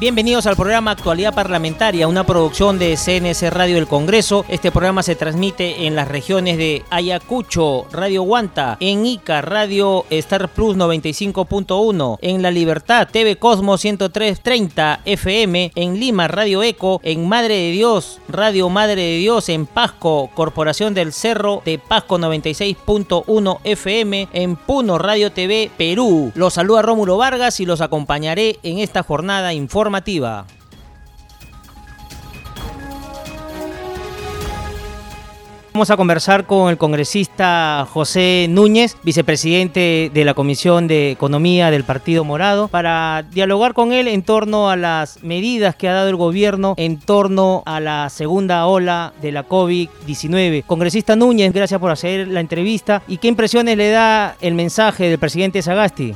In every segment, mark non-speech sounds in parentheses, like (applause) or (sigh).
Bienvenidos al programa Actualidad Parlamentaria, una producción de CNS Radio del Congreso. Este programa se transmite en las regiones de Ayacucho, Radio Guanta, en Ica, Radio Star Plus 95.1, en La Libertad, TV Cosmos 103.30 FM, en Lima, Radio Eco, en Madre de Dios, Radio Madre de Dios, en Pasco, Corporación del Cerro de Pasco 96.1 FM, en Puno, Radio TV Perú. Los saluda Rómulo Vargas y los acompañaré en esta jornada Vamos a conversar con el congresista José Núñez, vicepresidente de la Comisión de Economía del Partido Morado, para dialogar con él en torno a las medidas que ha dado el gobierno en torno a la segunda ola de la COVID-19. Congresista Núñez, gracias por hacer la entrevista. ¿Y qué impresiones le da el mensaje del presidente Sagasti?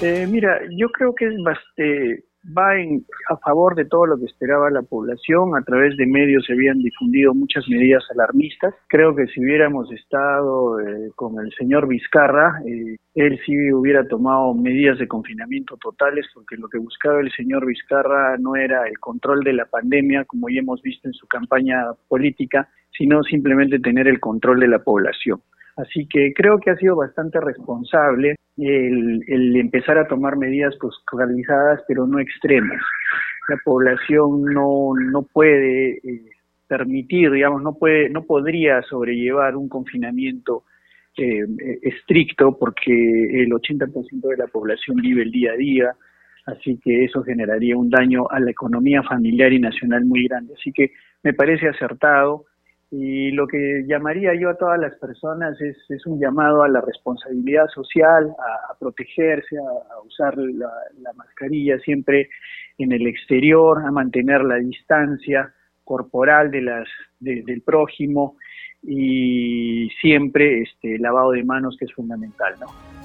Eh, mira, yo creo que es bastante va en, a favor de todo lo que esperaba la población. A través de medios se habían difundido muchas medidas alarmistas. Creo que si hubiéramos estado eh, con el señor Vizcarra, eh, él sí hubiera tomado medidas de confinamiento totales, porque lo que buscaba el señor Vizcarra no era el control de la pandemia, como ya hemos visto en su campaña política, sino simplemente tener el control de la población. Así que creo que ha sido bastante responsable el, empezar a tomar medidas pues pero no extremas. La población no, no puede eh, permitir, digamos, no puede, no podría sobrellevar un confinamiento eh, estricto porque el 80% de la población vive el día a día, así que eso generaría un daño a la economía familiar y nacional muy grande. Así que me parece acertado y lo que llamaría yo a todas las personas es, es un llamado a la responsabilidad social, a, protegerse, a, usar la, mascarilla siempre en el exterior, a mantener la distancia corporal de las, del prójimo y siempre este lavado de manos que es fundamental, ¿no?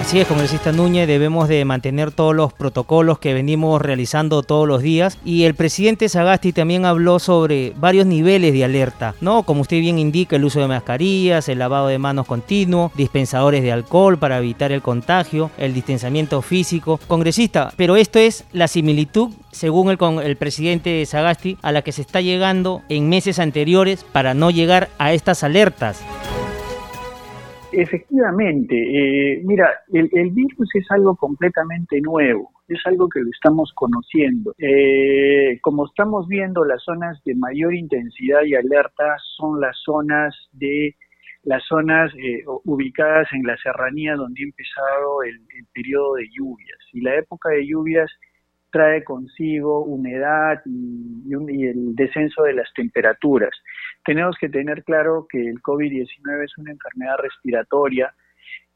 Así es, congresista Núñez, debemos de mantener todos los protocolos que venimos realizando todos los días y el presidente Sagasti también habló sobre varios niveles de alerta, ¿no? Como usted bien indica, el uso de mascarillas, el lavado de manos continuo, dispensadores de alcohol para evitar el contagio, el distanciamiento físico. Congresista, pero esto es la similitud, según el, el presidente Sagasti, a la que se está llegando en meses anteriores para no llegar a estas alertas. Efectivamente, eh, mira, el, virus es algo completamente nuevo, es algo que lo estamos conociendo. Eh, como estamos viendo, las zonas de mayor intensidad y alerta son las zonas de las zonas eh, ubicadas en la serranía donde ha empezado el, periodo de lluvias. Y la época de lluvias trae consigo humedad y el descenso de las temperaturas tenemos que tener claro que el COVID-19 es una enfermedad respiratoria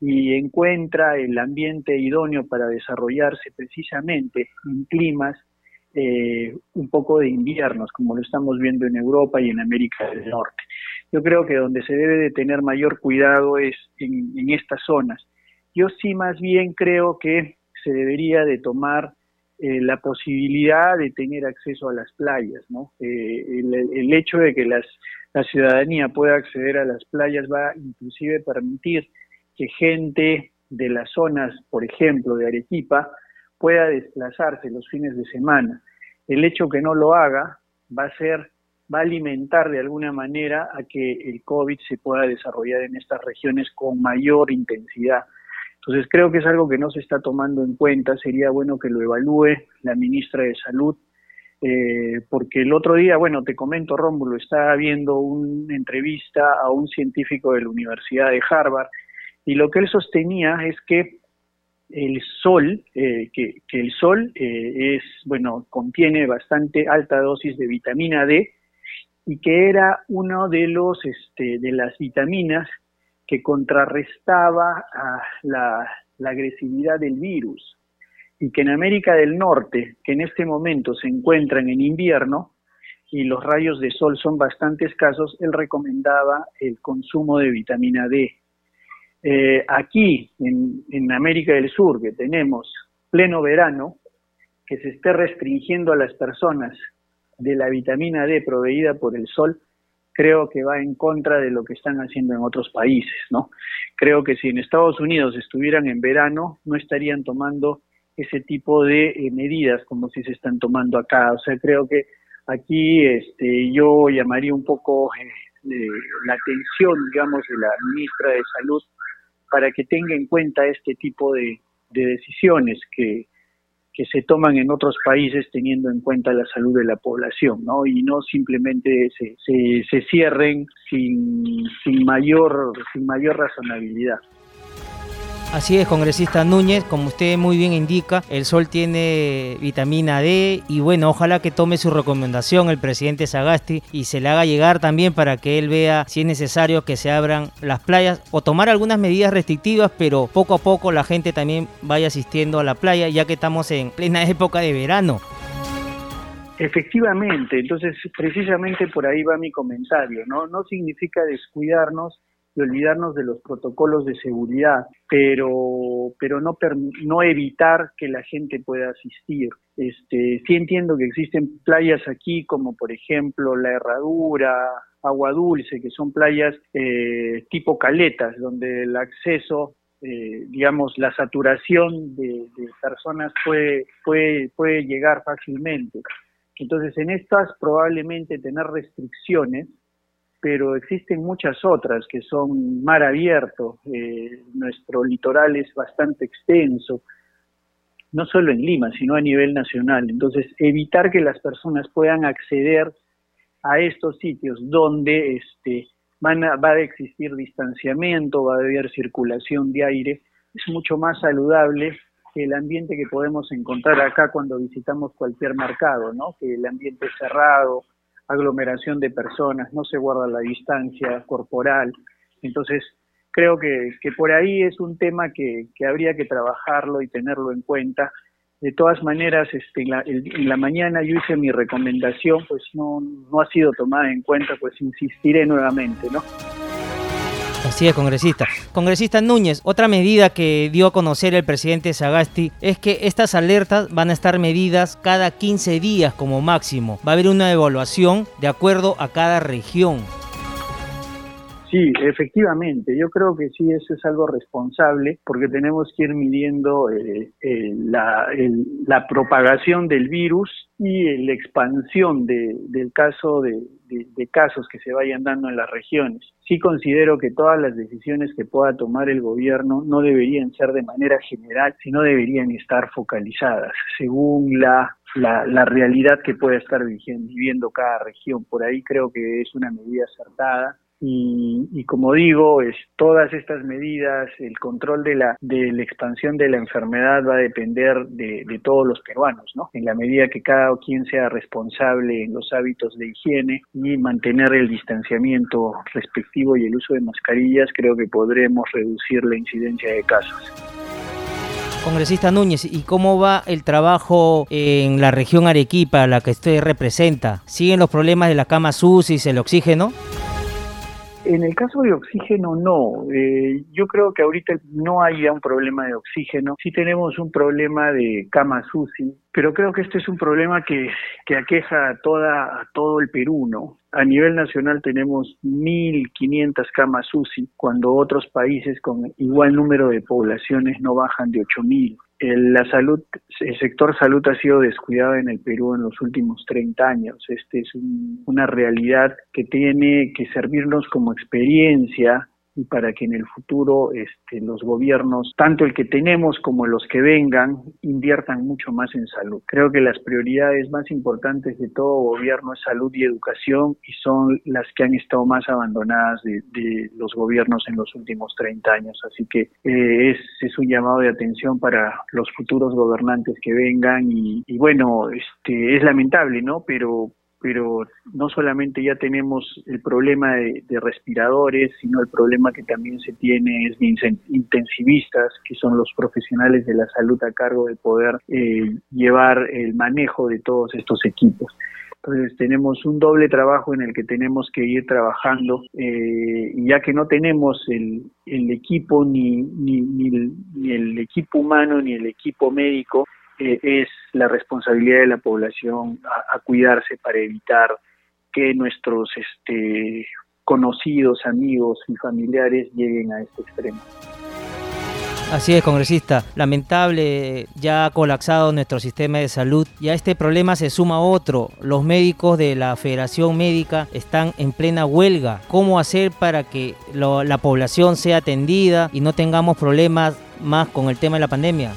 y encuentra el ambiente idóneo para desarrollarse precisamente en climas eh, un poco de inviernos, como lo estamos viendo en Europa y en América del Norte. Yo creo que donde se debe de tener mayor cuidado es en, estas zonas. Yo sí más bien creo que se debería de tomar eh, la posibilidad de tener acceso a las playas, ¿no? Eh, el, hecho de que la ciudadanía pueda acceder a las playas va inclusive permitir que gente de las zonas, por ejemplo, de Arequipa, pueda desplazarse los fines de semana. El hecho que no lo haga va a ser, va a alimentar de alguna manera a que el COVID se pueda desarrollar en estas regiones con mayor intensidad. Entonces creo que es algo que no se está tomando en cuenta, sería bueno que lo evalúe la ministra de Salud, eh, porque el otro día, bueno, te comento, Rómulo, estaba viendo una entrevista a un científico de la Universidad de Harvard y lo que él sostenía es que el sol, eh, que, el sol eh, es, bueno, contiene bastante alta dosis de vitamina D y que era uno de los, este, de las vitaminas que contrarrestaba la, agresividad del virus y que en América del Norte, que en este momento se encuentran en invierno y los rayos de sol son bastante escasos, él recomendaba el consumo de vitamina D. Eh, aquí, en, en América del Sur, que tenemos pleno verano, que se esté restringiendo a las personas de la vitamina D proveída por el sol, creo que va en contra de lo que están haciendo en otros países, ¿no? Creo que si en Estados Unidos estuvieran en verano, no estarían tomando ese tipo de eh, medidas como si se están tomando acá. O sea, creo que aquí este, yo llamaría un poco eh, la atención, digamos, de la ministra de Salud para que tenga en cuenta este tipo de decisiones que, que se toman en otros países teniendo en cuenta la salud de la población, ¿no? Y no simplemente se, se, se cierren sin, sin, mayor, sin mayor razonabilidad. Así es, congresista Núñez, como usted muy bien indica, el sol tiene vitamina D y bueno, ojalá que tome su recomendación el presidente Sagasti y se le haga llegar también para que él vea si es necesario que se abran las playas o tomar algunas medidas restrictivas, pero poco a poco la gente también vaya asistiendo a la playa ya que estamos en plena (laughs) época de verano. Efectivamente, entonces precisamente por ahí va mi comentario, ¿no? No significa descuidarnos y olvidarnos de los protocolos de seguridad, pero, pero no, no evitar que la gente pueda asistir. Este, sí entiendo que existen playas aquí como por ejemplo La Herradura, Agua Dulce, que son playas eh, tipo caletas, donde el acceso eh, digamos, la saturación de, de, personas puede, puede, puede llegar fácilmente. Entonces, en estas probablemente tener restricciones pero existen muchas otras que son mar abierto. Eh, nuestro litoral es bastante extenso, no solo en Lima, sino a nivel nacional. Entonces, evitar que las personas puedan acceder a estos sitios donde este, van a, va a existir distanciamiento, va a haber circulación de aire, es mucho más saludable que el ambiente que podemos encontrar acá cuando visitamos cualquier mercado, ¿no? Que el ambiente cerrado, aglomeración de personas, no se guarda la distancia corporal. Entonces, creo que, que por ahí es un tema que, que, habría que trabajarlo y tenerlo en cuenta. De todas maneras, este, en, la, en la mañana yo hice mi recomendación, pues no, no ha sido tomada en cuenta, pues insistiré nuevamente, ¿no? Así es, congresista. Congresista Núñez, otra medida que dio a conocer el presidente Sagasti es que estas alertas van a estar medidas cada 15 días como máximo. Va a haber una evaluación de acuerdo a cada región. Sí, efectivamente, yo creo que sí, eso es algo responsable porque tenemos que ir midiendo eh, eh, la, la, propagación del virus y la expansión de, del caso de, casos que se vayan dando en las regiones. Sí considero que todas las decisiones que pueda tomar el gobierno no deberían ser de manera general, sino deberían estar focalizadas según la la, la, realidad que pueda estar viviendo cada región. Por ahí creo que es una medida acertada y, como digo, es, todas estas medidas, el control de la, de la expansión de la enfermedad va a depender de, de, todos los peruanos, ¿no? En la medida que cada quien sea responsable en los hábitos de higiene y mantener el distanciamiento respectivo y el uso de mascarillas, creo que podremos reducir la incidencia de casos. Congresista Núñez, ¿y cómo va el trabajo en la región Arequipa, la que usted representa? ¿Siguen los problemas de las camas UCI, el oxígeno? En el caso de oxígeno, no. Eh, yo creo que ahorita no hay un problema de oxígeno. Sí tenemos un problema de camas UCI, pero creo que este es un problema que, que aqueja a, toda, a todo el Perú, ¿no? A nivel nacional tenemos 1.500 camas UCI, cuando otros países con igual número de poblaciones no bajan de 8.000 la salud, el sector salud ha sido descuidado en el Perú en los últimos 30 años. Este es una realidad que tiene que servirnos como experiencia y para que en el futuro este, los gobiernos, tanto el que tenemos como los que vengan, inviertan mucho más en salud. Creo que las prioridades más importantes de todo gobierno es salud y educación y son las que han estado más abandonadas de, de los gobiernos en los últimos 30 años. Así que eh, es, es, un llamado de atención para los futuros gobernantes que vengan y, y bueno, este, es lamentable, ¿no? Pero pero no solamente ya tenemos el problema de, respiradores, sino el problema que también se tiene es de intensivistas, que son los profesionales de la salud a cargo de poder eh, llevar el manejo de todos estos equipos. Entonces tenemos un doble trabajo en el que tenemos que ir trabajando, eh, ya que no tenemos el, el equipo, ni, el, equipo humano, ni el equipo médico, eh, es la responsabilidad de la población a, cuidarse para evitar que nuestros este, conocidos, amigos y familiares lleguen a este extremo. Así es, congresista. Lamentable, ya ha colapsado nuestro sistema de salud y a este problema se suma otro. Los médicos de la Federación Médica están en plena huelga. ¿Cómo hacer para que la población sea atendida y no tengamos problemas más con el tema de la pandemia?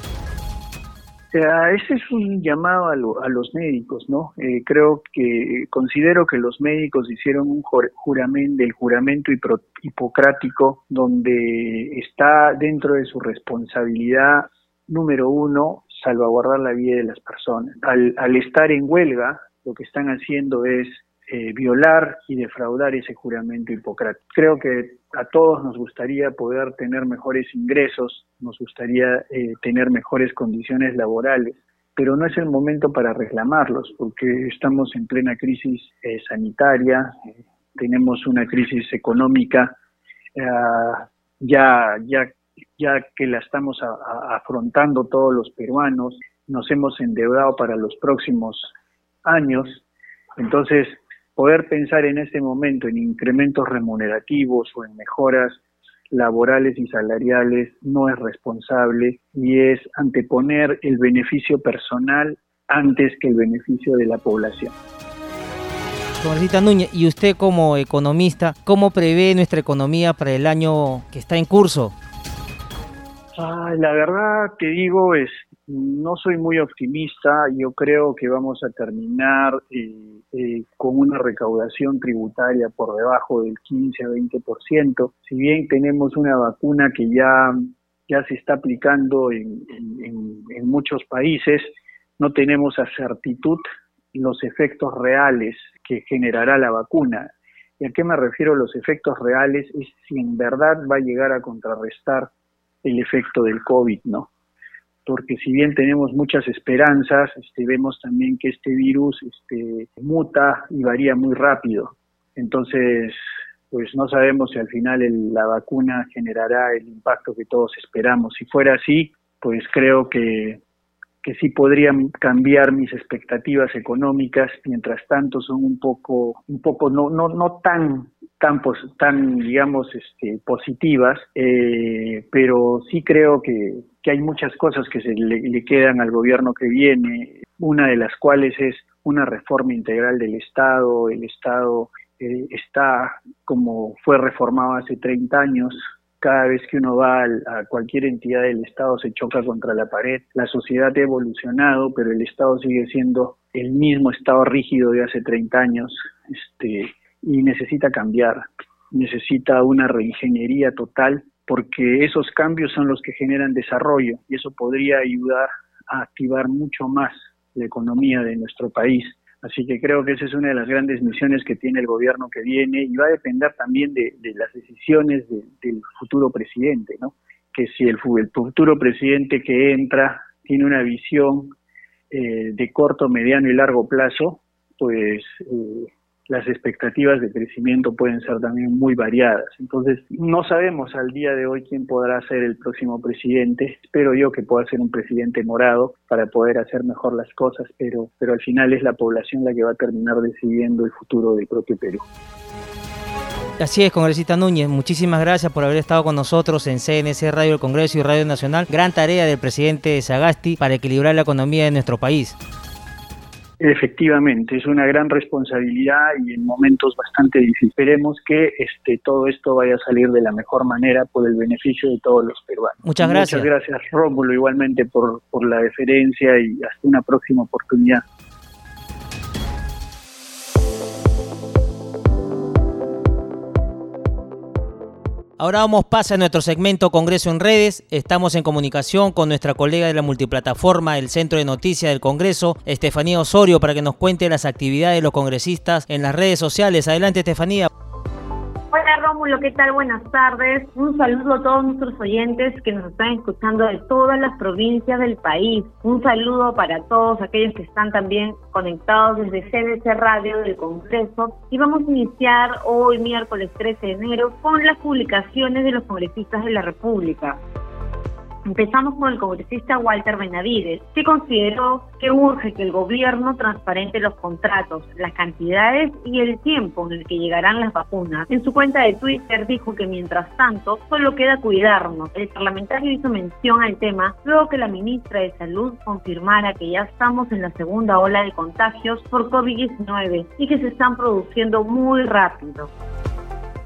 Ese es un llamado a, los médicos, ¿no? Eh, creo que considero que los médicos hicieron un juramento del juramento hipocrático donde está dentro de su responsabilidad número uno salvaguardar la vida de las personas. al estar en huelga, lo que están haciendo es eh, violar y defraudar ese juramento hipocrático. Creo que a todos nos gustaría poder tener mejores ingresos, nos gustaría eh, tener mejores condiciones laborales, pero no es el momento para reclamarlos porque estamos en plena crisis eh, sanitaria, tenemos una crisis económica ya, ya, ya que la estamos afrontando todos los peruanos, nos hemos endeudado para los próximos años, entonces poder pensar en este momento en incrementos remunerativos o en mejoras laborales y salariales no es responsable y es anteponer el beneficio personal antes que el beneficio de la población. Congresista Núñez, y usted como economista, ¿cómo prevé nuestra economía para el año que está en curso? Ah, la verdad te digo es no soy muy optimista. Yo creo que vamos a terminar eh, eh, con una recaudación tributaria por debajo del 15 a 20%. Si bien tenemos una vacuna que ya, ya se está aplicando en, en muchos países, no tenemos a certitud los efectos reales que generará la vacuna. ¿Y a qué me refiero los efectos reales? Es si en verdad va a llegar a contrarrestar el efecto del COVID, ¿no? Porque si bien tenemos muchas esperanzas, este, vemos también que este virus este, muta y varía muy rápido. Entonces, pues no sabemos si al final la vacuna generará el impacto que todos esperamos. Si fuera así, pues creo que, que sí podrían cambiar mis expectativas económicas, mientras tanto son un poco, un poco no, no, no tan tan, tan digamos, este, positivas, eh, pero sí creo que, hay muchas cosas que se le, quedan al gobierno que viene, una de las cuales es una reforma integral del Estado, el Estado eh, está como fue reformado hace 30 años, cada vez que uno va a cualquier entidad del Estado se choca contra la pared. La sociedad ha evolucionado, pero el Estado sigue siendo el mismo Estado rígido de hace 30 años. Este, y necesita cambiar, necesita una reingeniería total porque esos cambios son los que generan desarrollo y eso podría ayudar a activar mucho más la economía de nuestro país. Así que creo que esa es una de las grandes misiones que tiene el gobierno que viene y va a depender también de, las decisiones del futuro presidente, ¿no? Que si el, futuro presidente que entra tiene una visión eh, de corto, mediano y largo plazo, pues eh, las expectativas de crecimiento pueden ser también muy variadas. Entonces, no sabemos al día de hoy quién podrá ser el próximo presidente. Espero yo que pueda ser un presidente morado para poder hacer mejor las cosas, pero, pero al final es la población la que va a terminar decidiendo el futuro del propio Perú. Así es, congresista Núñez, muchísimas gracias por haber estado con nosotros en CNC Radio del Congreso y Radio Nacional. Gran tarea del presidente Sagasti para equilibrar la economía de nuestro país. Efectivamente, es una gran responsabilidad y en momentos bastante difíciles. Esperemos que este, todo esto vaya a salir de la mejor manera por el beneficio de todos los peruanos. Muchas gracias. Muchas gracias, Rómulo, igualmente por, por la deferencia y hasta una próxima oportunidad. Ahora vamos pasa a nuestro segmento Congreso en redes. Estamos en comunicación con nuestra colega de la multiplataforma del Centro de Noticias del Congreso, Estefanía Osorio, para que nos cuente las actividades de los congresistas en las redes sociales. Adelante, Estefanía. ¿Qué tal? Buenas tardes. Un saludo a todos nuestros oyentes que nos están escuchando de todas las provincias del país. Un saludo para todos aquellos que están también conectados desde CDC Radio del Congreso. Y vamos a iniciar hoy, miércoles 13 de enero, con las publicaciones de los congresistas de la República. Empezamos con el congresista Walter Benavides, que consideró que urge que el gobierno transparente los contratos, las cantidades y el tiempo en el que llegarán las vacunas. En su cuenta de Twitter dijo que mientras tanto solo queda cuidarnos. El parlamentario hizo mención al tema luego que la ministra de Salud confirmara que ya estamos en la segunda ola de contagios por COVID-19 y que se están produciendo muy rápido.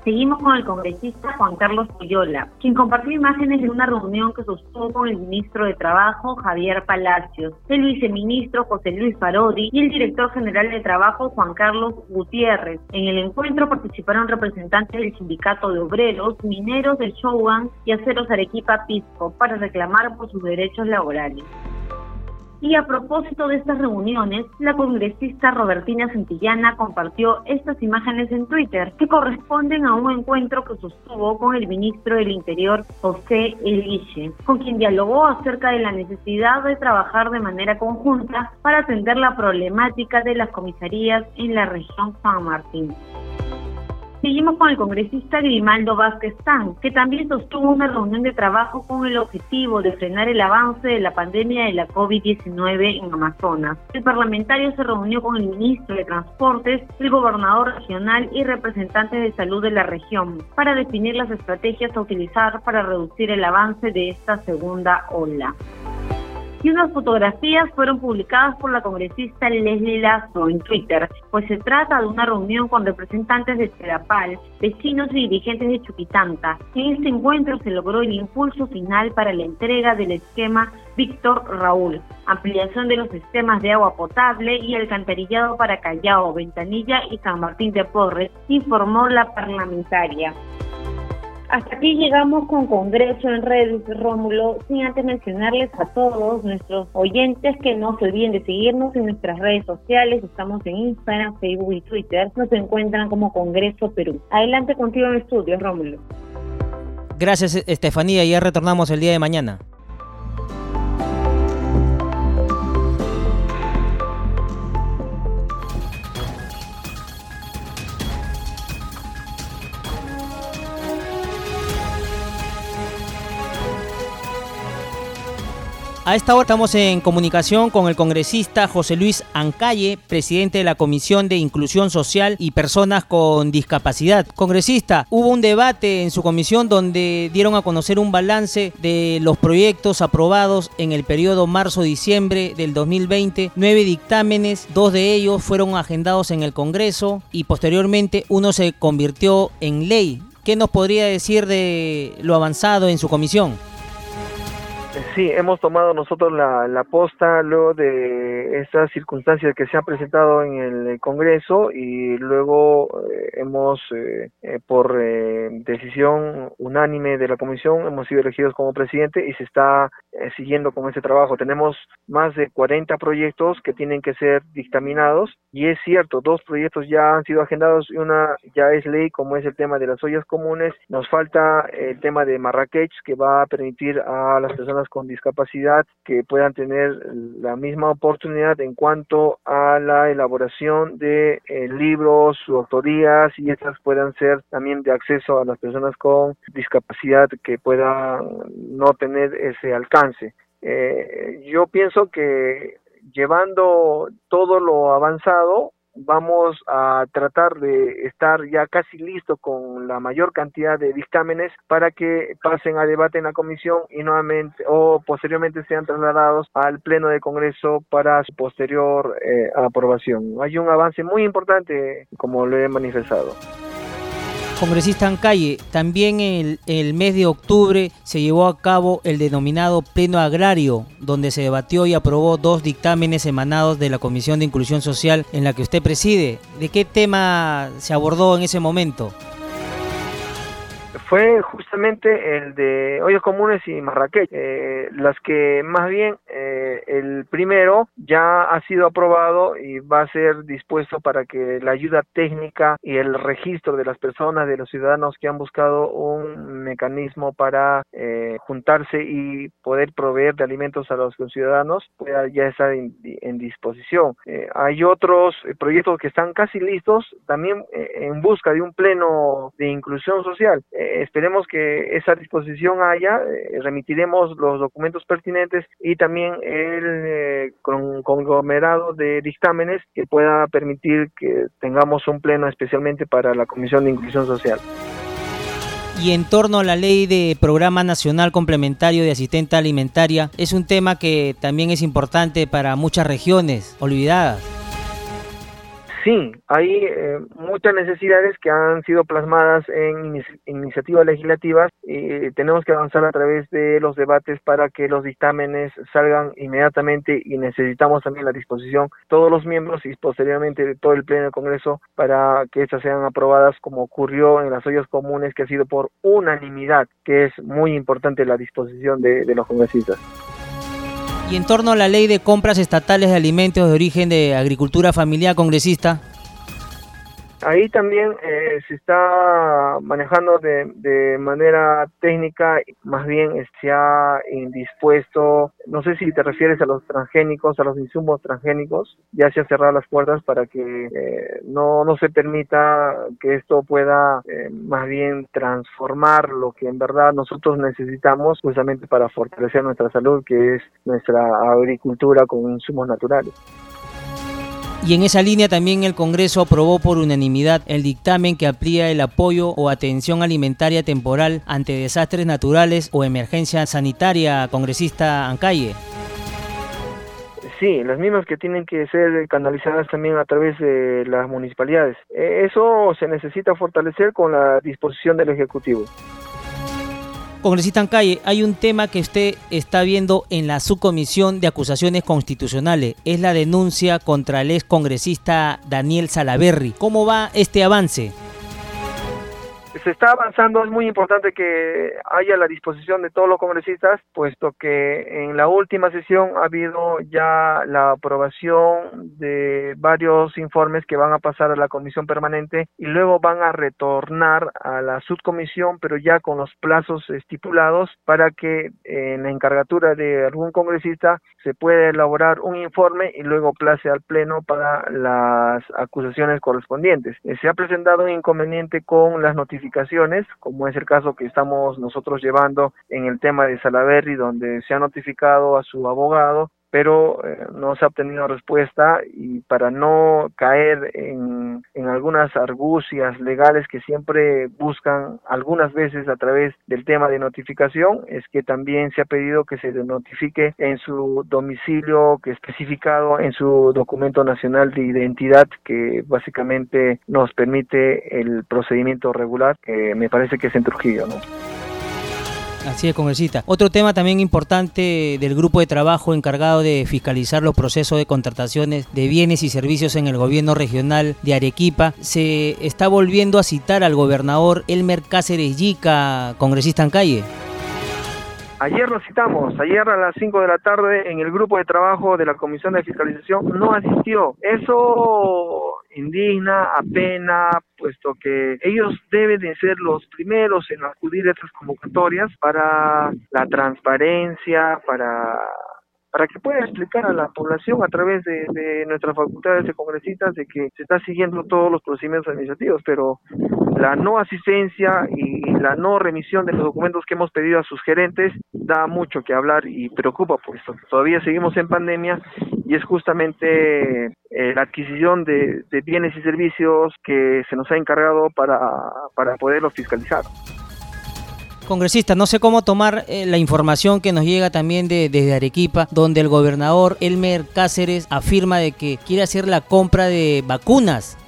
Seguimos con el congresista Juan Carlos Puyola, quien compartió imágenes de una reunión que sostuvo con el ministro de Trabajo Javier Palacios, el viceministro José Luis Parodi y el director general de Trabajo Juan Carlos Gutiérrez. En el encuentro participaron representantes del Sindicato de Obreros, Mineros del Showan y Aceros Arequipa Pisco para reclamar por sus derechos laborales. Y a propósito de estas reuniones, la congresista Robertina Santillana compartió estas imágenes en Twitter que corresponden a un encuentro que sostuvo con el ministro del Interior, José Eliche, con quien dialogó acerca de la necesidad de trabajar de manera conjunta para atender la problemática de las comisarías en la región San Martín. Seguimos con el congresista Grimaldo Vázquez Tan, que también sostuvo una reunión de trabajo con el objetivo de frenar el avance de la pandemia de la COVID-19 en Amazonas. El parlamentario se reunió con el ministro de Transportes, el gobernador regional y representantes de salud de la región para definir las estrategias a utilizar para reducir el avance de esta segunda ola y unas fotografías fueron publicadas por la congresista Leslie Lazo en Twitter, pues se trata de una reunión con representantes de Terapal, vecinos y dirigentes de Chuquitanta. En este encuentro se logró el impulso final para la entrega del esquema Víctor Raúl, ampliación de los sistemas de agua potable y alcantarillado para Callao, Ventanilla y San Martín de Porres, informó la parlamentaria. Hasta aquí llegamos con Congreso en redes, Rómulo, sin antes mencionarles a todos nuestros oyentes que no se olviden de seguirnos en nuestras redes sociales. Estamos en Instagram, Facebook y Twitter. Nos encuentran como Congreso Perú. Adelante contigo en estudios, Rómulo. Gracias, Estefanía. Ya retornamos el día de mañana. A esta hora estamos en comunicación con el congresista José Luis Ancalle, presidente de la Comisión de Inclusión Social y Personas con Discapacidad. Congresista, hubo un debate en su comisión donde dieron a conocer un balance de los proyectos aprobados en el periodo marzo-diciembre del 2020. Nueve dictámenes, dos de ellos fueron agendados en el Congreso y posteriormente uno se convirtió en ley. ¿Qué nos podría decir de lo avanzado en su comisión? Sí, hemos tomado nosotros la, la posta luego de estas circunstancias que se han presentado en el Congreso y luego eh, hemos, eh, eh, por decisión unánime de la Comisión, hemos sido elegidos como presidente y se está siguiendo con ese trabajo. Tenemos más de 40 proyectos que tienen que ser dictaminados y es cierto, dos proyectos ya han sido agendados y una ya es ley, como es el tema de las ollas comunes. Nos falta el tema de Marrakech, que va a permitir a las personas con discapacidad que puedan tener la misma oportunidad en cuanto a la elaboración de eh, libros, su autorías y estas puedan ser también de acceso a las personas con discapacidad que puedan no tener ese alcance. Eh, yo pienso que llevando todo lo avanzado, vamos a tratar de estar ya casi listo con la mayor cantidad de dictámenes para que pasen a debate en la comisión y nuevamente o posteriormente sean trasladados al pleno de Congreso para su posterior eh, aprobación. Hay un avance muy importante como lo he manifestado. Congresista Ancalle, también el, el mes de octubre se llevó a cabo el denominado Pleno Agrario, donde se debatió y aprobó dos dictámenes emanados de la Comisión de Inclusión Social en la que usted preside. ¿De qué tema se abordó en ese momento? Fue justamente el de ollas comunes y Marrakech, eh, las que más bien eh, el primero ya ha sido aprobado y va a ser dispuesto para que la ayuda técnica y el registro de las personas, de los ciudadanos que han buscado un mecanismo para eh, juntarse y poder proveer de alimentos a los ciudadanos pueda ya estar en, disposición. Eh, hay otros proyectos que están casi listos también en busca de un pleno de inclusión social. Esperemos que esa disposición haya, remitiremos los documentos pertinentes y también el eh, conglomerado de dictámenes que pueda permitir que tengamos un pleno especialmente para la Comisión de Inclusión Social. Y en torno a la ley de Programa Nacional Complementario de Asistente Alimentaria, es un tema que también es importante para muchas regiones olvidadas. Sí, hay eh, muchas necesidades que han sido plasmadas en iniciativas legislativas y tenemos que avanzar a través de los debates para que los dictámenes salgan inmediatamente y necesitamos también la disposición de todos los miembros y posteriormente de todo el Pleno del Congreso para que estas sean aprobadas como ocurrió en las ollas comunes que ha sido por unanimidad, que es muy importante la disposición de los congresistas. Y en torno a la ley de compras estatales de alimentos de origen de agricultura familiar congresista. Ahí también eh, se está manejando de, de, manera técnica, más bien se ha indispuesto, no sé si te refieres a los transgénicos, a los insumos transgénicos, ya se han cerrado las puertas para que eh, no, no se permita que esto pueda eh, más bien transformar lo que en verdad nosotros necesitamos justamente para fortalecer nuestra salud, que es nuestra agricultura con insumos naturales. Y en esa línea también el Congreso aprobó por unanimidad el dictamen que amplía el apoyo o atención alimentaria temporal ante desastres naturales o emergencia sanitaria, congresista Ancalle. Sí, las mismas que tienen que ser canalizadas también a través de las municipalidades. E, eso se necesita fortalecer con la disposición del Ejecutivo. Congresista Calle, hay un tema que usted está viendo en la subcomisión de acusaciones constitucionales. Es la denuncia contra el ex congresista Daniel Salaberry. ¿Cómo va este avance? Se está avanzando, es muy importante que haya la disposición de todos los congresistas, puesto que en la última sesión ha habido ya la aprobación de varios informes que van a pasar a la comisión permanente y luego van a retornar a la subcomisión, pero ya con los plazos estipulados para que en la encargatura de algún congresista se pueda elaborar un informe y luego place al pleno para las acusaciones correspondientes. Se ha presentado un inconveniente con las notificaciones como es el caso que estamos nosotros llevando en el tema de Salaberry, donde se ha notificado a su abogado pero eh, no se ha obtenido respuesta y para no caer en, en, algunas argucias legales que siempre buscan algunas veces a través del tema de notificación, es que también se ha pedido que se notifique en su domicilio que especificado en su documento nacional de identidad que básicamente nos permite el procedimiento regular, que me parece que es en Trujillo, ¿no? Así es, congresista. Otro tema también importante del grupo de trabajo encargado de fiscalizar los procesos de contrataciones de bienes y servicios en el gobierno regional de Arequipa, se está volviendo a citar al gobernador Elmer Cáceres Yica, congresista en calle. Ayer lo citamos, ayer a las 5 de la tarde en el grupo de trabajo de la Comisión de Fiscalización no asistió. Eso indigna, apena, puesto que ellos deben de ser los primeros en acudir a estas convocatorias para la transparencia, para para que pueda explicar a la población a través de, nuestras facultades de congresistas de que se está siguiendo todos los procedimientos administrativos, pero la no asistencia y la no remisión de los documentos que hemos pedido a sus gerentes da mucho que hablar y preocupa, puesto que todavía seguimos en pandemia y es justamente eh, la adquisición de, de, bienes y servicios que se nos ha encargado para, para poderlos fiscalizar. Congresista, no sé cómo tomar eh, la información que nos llega también de, desde Arequipa, donde el gobernador Elmer Cáceres afirma de que quiere hacer la compra de vacunas.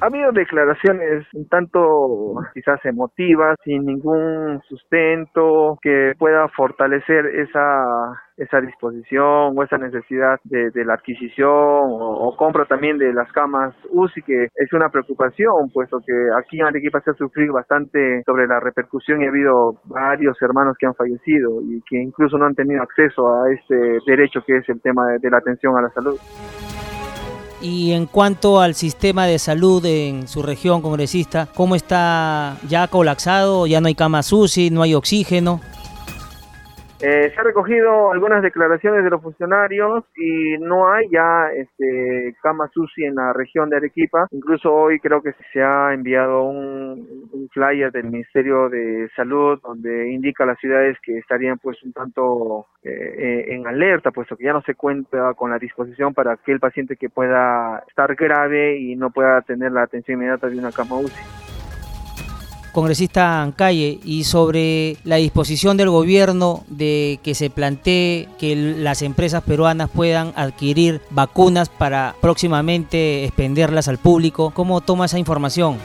Ha habido declaraciones un tanto quizás emotivas, sin ningún sustento que pueda fortalecer esa esa disposición o esa necesidad de, la adquisición o, compra también de las camas UCI, que es una preocupación, puesto que aquí en Arequipa se ha sufrido bastante sobre la repercusión y ha habido varios hermanos que han fallecido y que incluso no han tenido acceso a este derecho que es el tema de la atención a la salud. Y en cuanto al sistema de salud en su región, congresista, ¿cómo está ya colapsado? ¿Ya no hay camas UCI, no hay oxígeno? Eh, se ha recogido algunas declaraciones de los funcionarios y no hay ya este, cama en la región de Arequipa. Incluso hoy creo que se ha enviado un, flyer del Ministerio de Salud donde indica a las ciudades que estarían pues un tanto eh, en alerta, puesto que ya no se cuenta con la disposición para aquel paciente que pueda estar grave y no pueda tener la atención inmediata de una cama UCI congresista Ancalle, y sobre la disposición del gobierno de que se plantee que las empresas peruanas puedan adquirir vacunas para próximamente expenderlas al público. ¿Cómo toma esa información?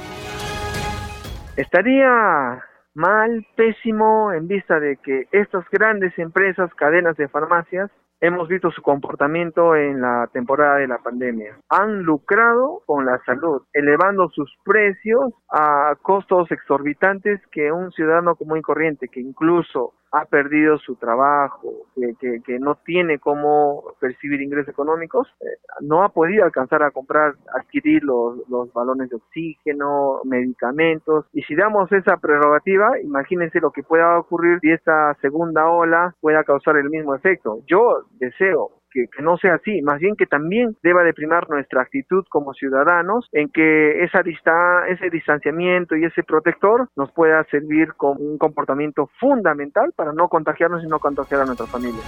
Estaría mal, pésimo, en vista de que estas grandes empresas, cadenas de farmacias, hemos visto su comportamiento en la temporada de la pandemia. Han lucrado con la salud, elevando sus precios a costos exorbitantes que un ciudadano común y corriente, que incluso ha perdido su trabajo, que, que, no tiene cómo percibir ingresos económicos, eh, no ha podido alcanzar a comprar, adquirir los, los balones de oxígeno, medicamentos. Y si damos esa prerrogativa, imagínense lo que pueda ocurrir si esta segunda ola pueda causar el mismo efecto. Yo deseo que, no sea así, más bien que también deba de primar nuestra actitud como ciudadanos en que esa dista ese distanciamiento y ese protector nos pueda servir como un comportamiento fundamental para no contagiarnos y no contagiar a nuestra familia.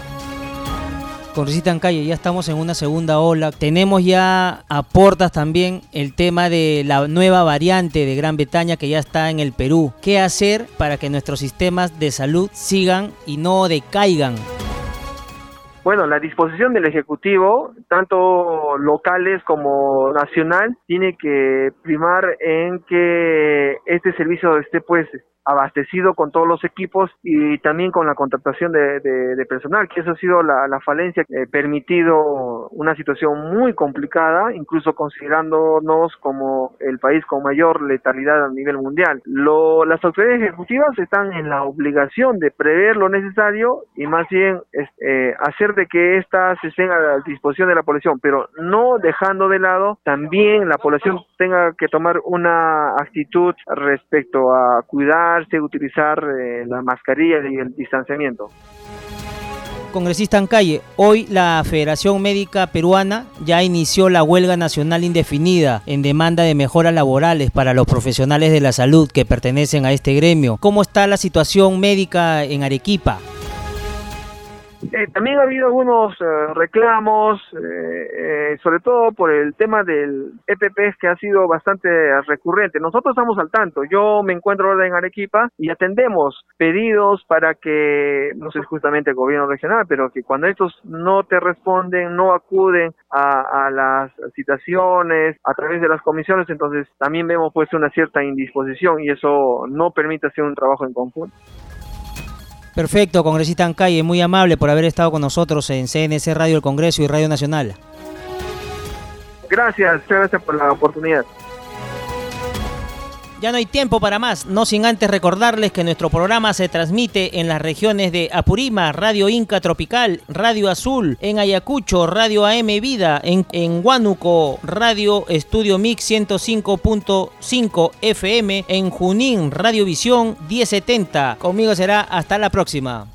Congresista en calle, ya estamos en una segunda ola. Tenemos ya a portas también el tema de la nueva variante de Gran Bretaña que ya está en el Perú. ¿Qué hacer para que nuestros sistemas de salud sigan y no decaigan? Bueno, la disposición del Ejecutivo, tanto locales como nacional, tiene que primar en que este servicio esté pues abastecido con todos los equipos y también con la contratación de, de, personal, que eso ha sido la, falencia que ha permitido una situación muy complicada, incluso considerándonos como el país con mayor letalidad a nivel mundial. Lo, las autoridades ejecutivas están en la obligación de prever lo necesario y más bien eh, hacer de que éstas estén a la disposición de la población, pero no dejando de lado también la población tenga que tomar una actitud respecto a cuidar utilizar eh, la mascarilla y el distanciamiento. Congresista en calle, hoy la Federación Médica Peruana ya inició la huelga nacional indefinida en demanda de mejoras laborales para los profesionales de la salud que pertenecen a este gremio. ¿Cómo está la situación médica en Arequipa? Eh, también ha habido algunos eh, reclamos, eh, sobre todo por el tema del EPP que ha sido bastante recurrente. Nosotros estamos al tanto. Yo me encuentro ahora en Arequipa y atendemos pedidos para que, no sé justamente el gobierno regional, pero que cuando estos no te responden, no acuden a, a las citaciones a través de las comisiones, entonces también vemos pues una cierta indisposición y eso no permite hacer un trabajo en conjunto. Perfecto, congresista Ancalle, muy amable por haber estado con nosotros en CNC Radio El Congreso y Radio Nacional. Gracias, gracias por la oportunidad. Ya no hay tiempo para más, no sin antes recordarles que nuestro programa se transmite en las regiones de Apurima, Radio Inca Tropical, Radio Azul, en Ayacucho, Radio AM Vida, en, en Huánuco, Radio Estudio Mix 105.5 FM, en Junín, Radio Visión 1070. Conmigo será hasta la próxima.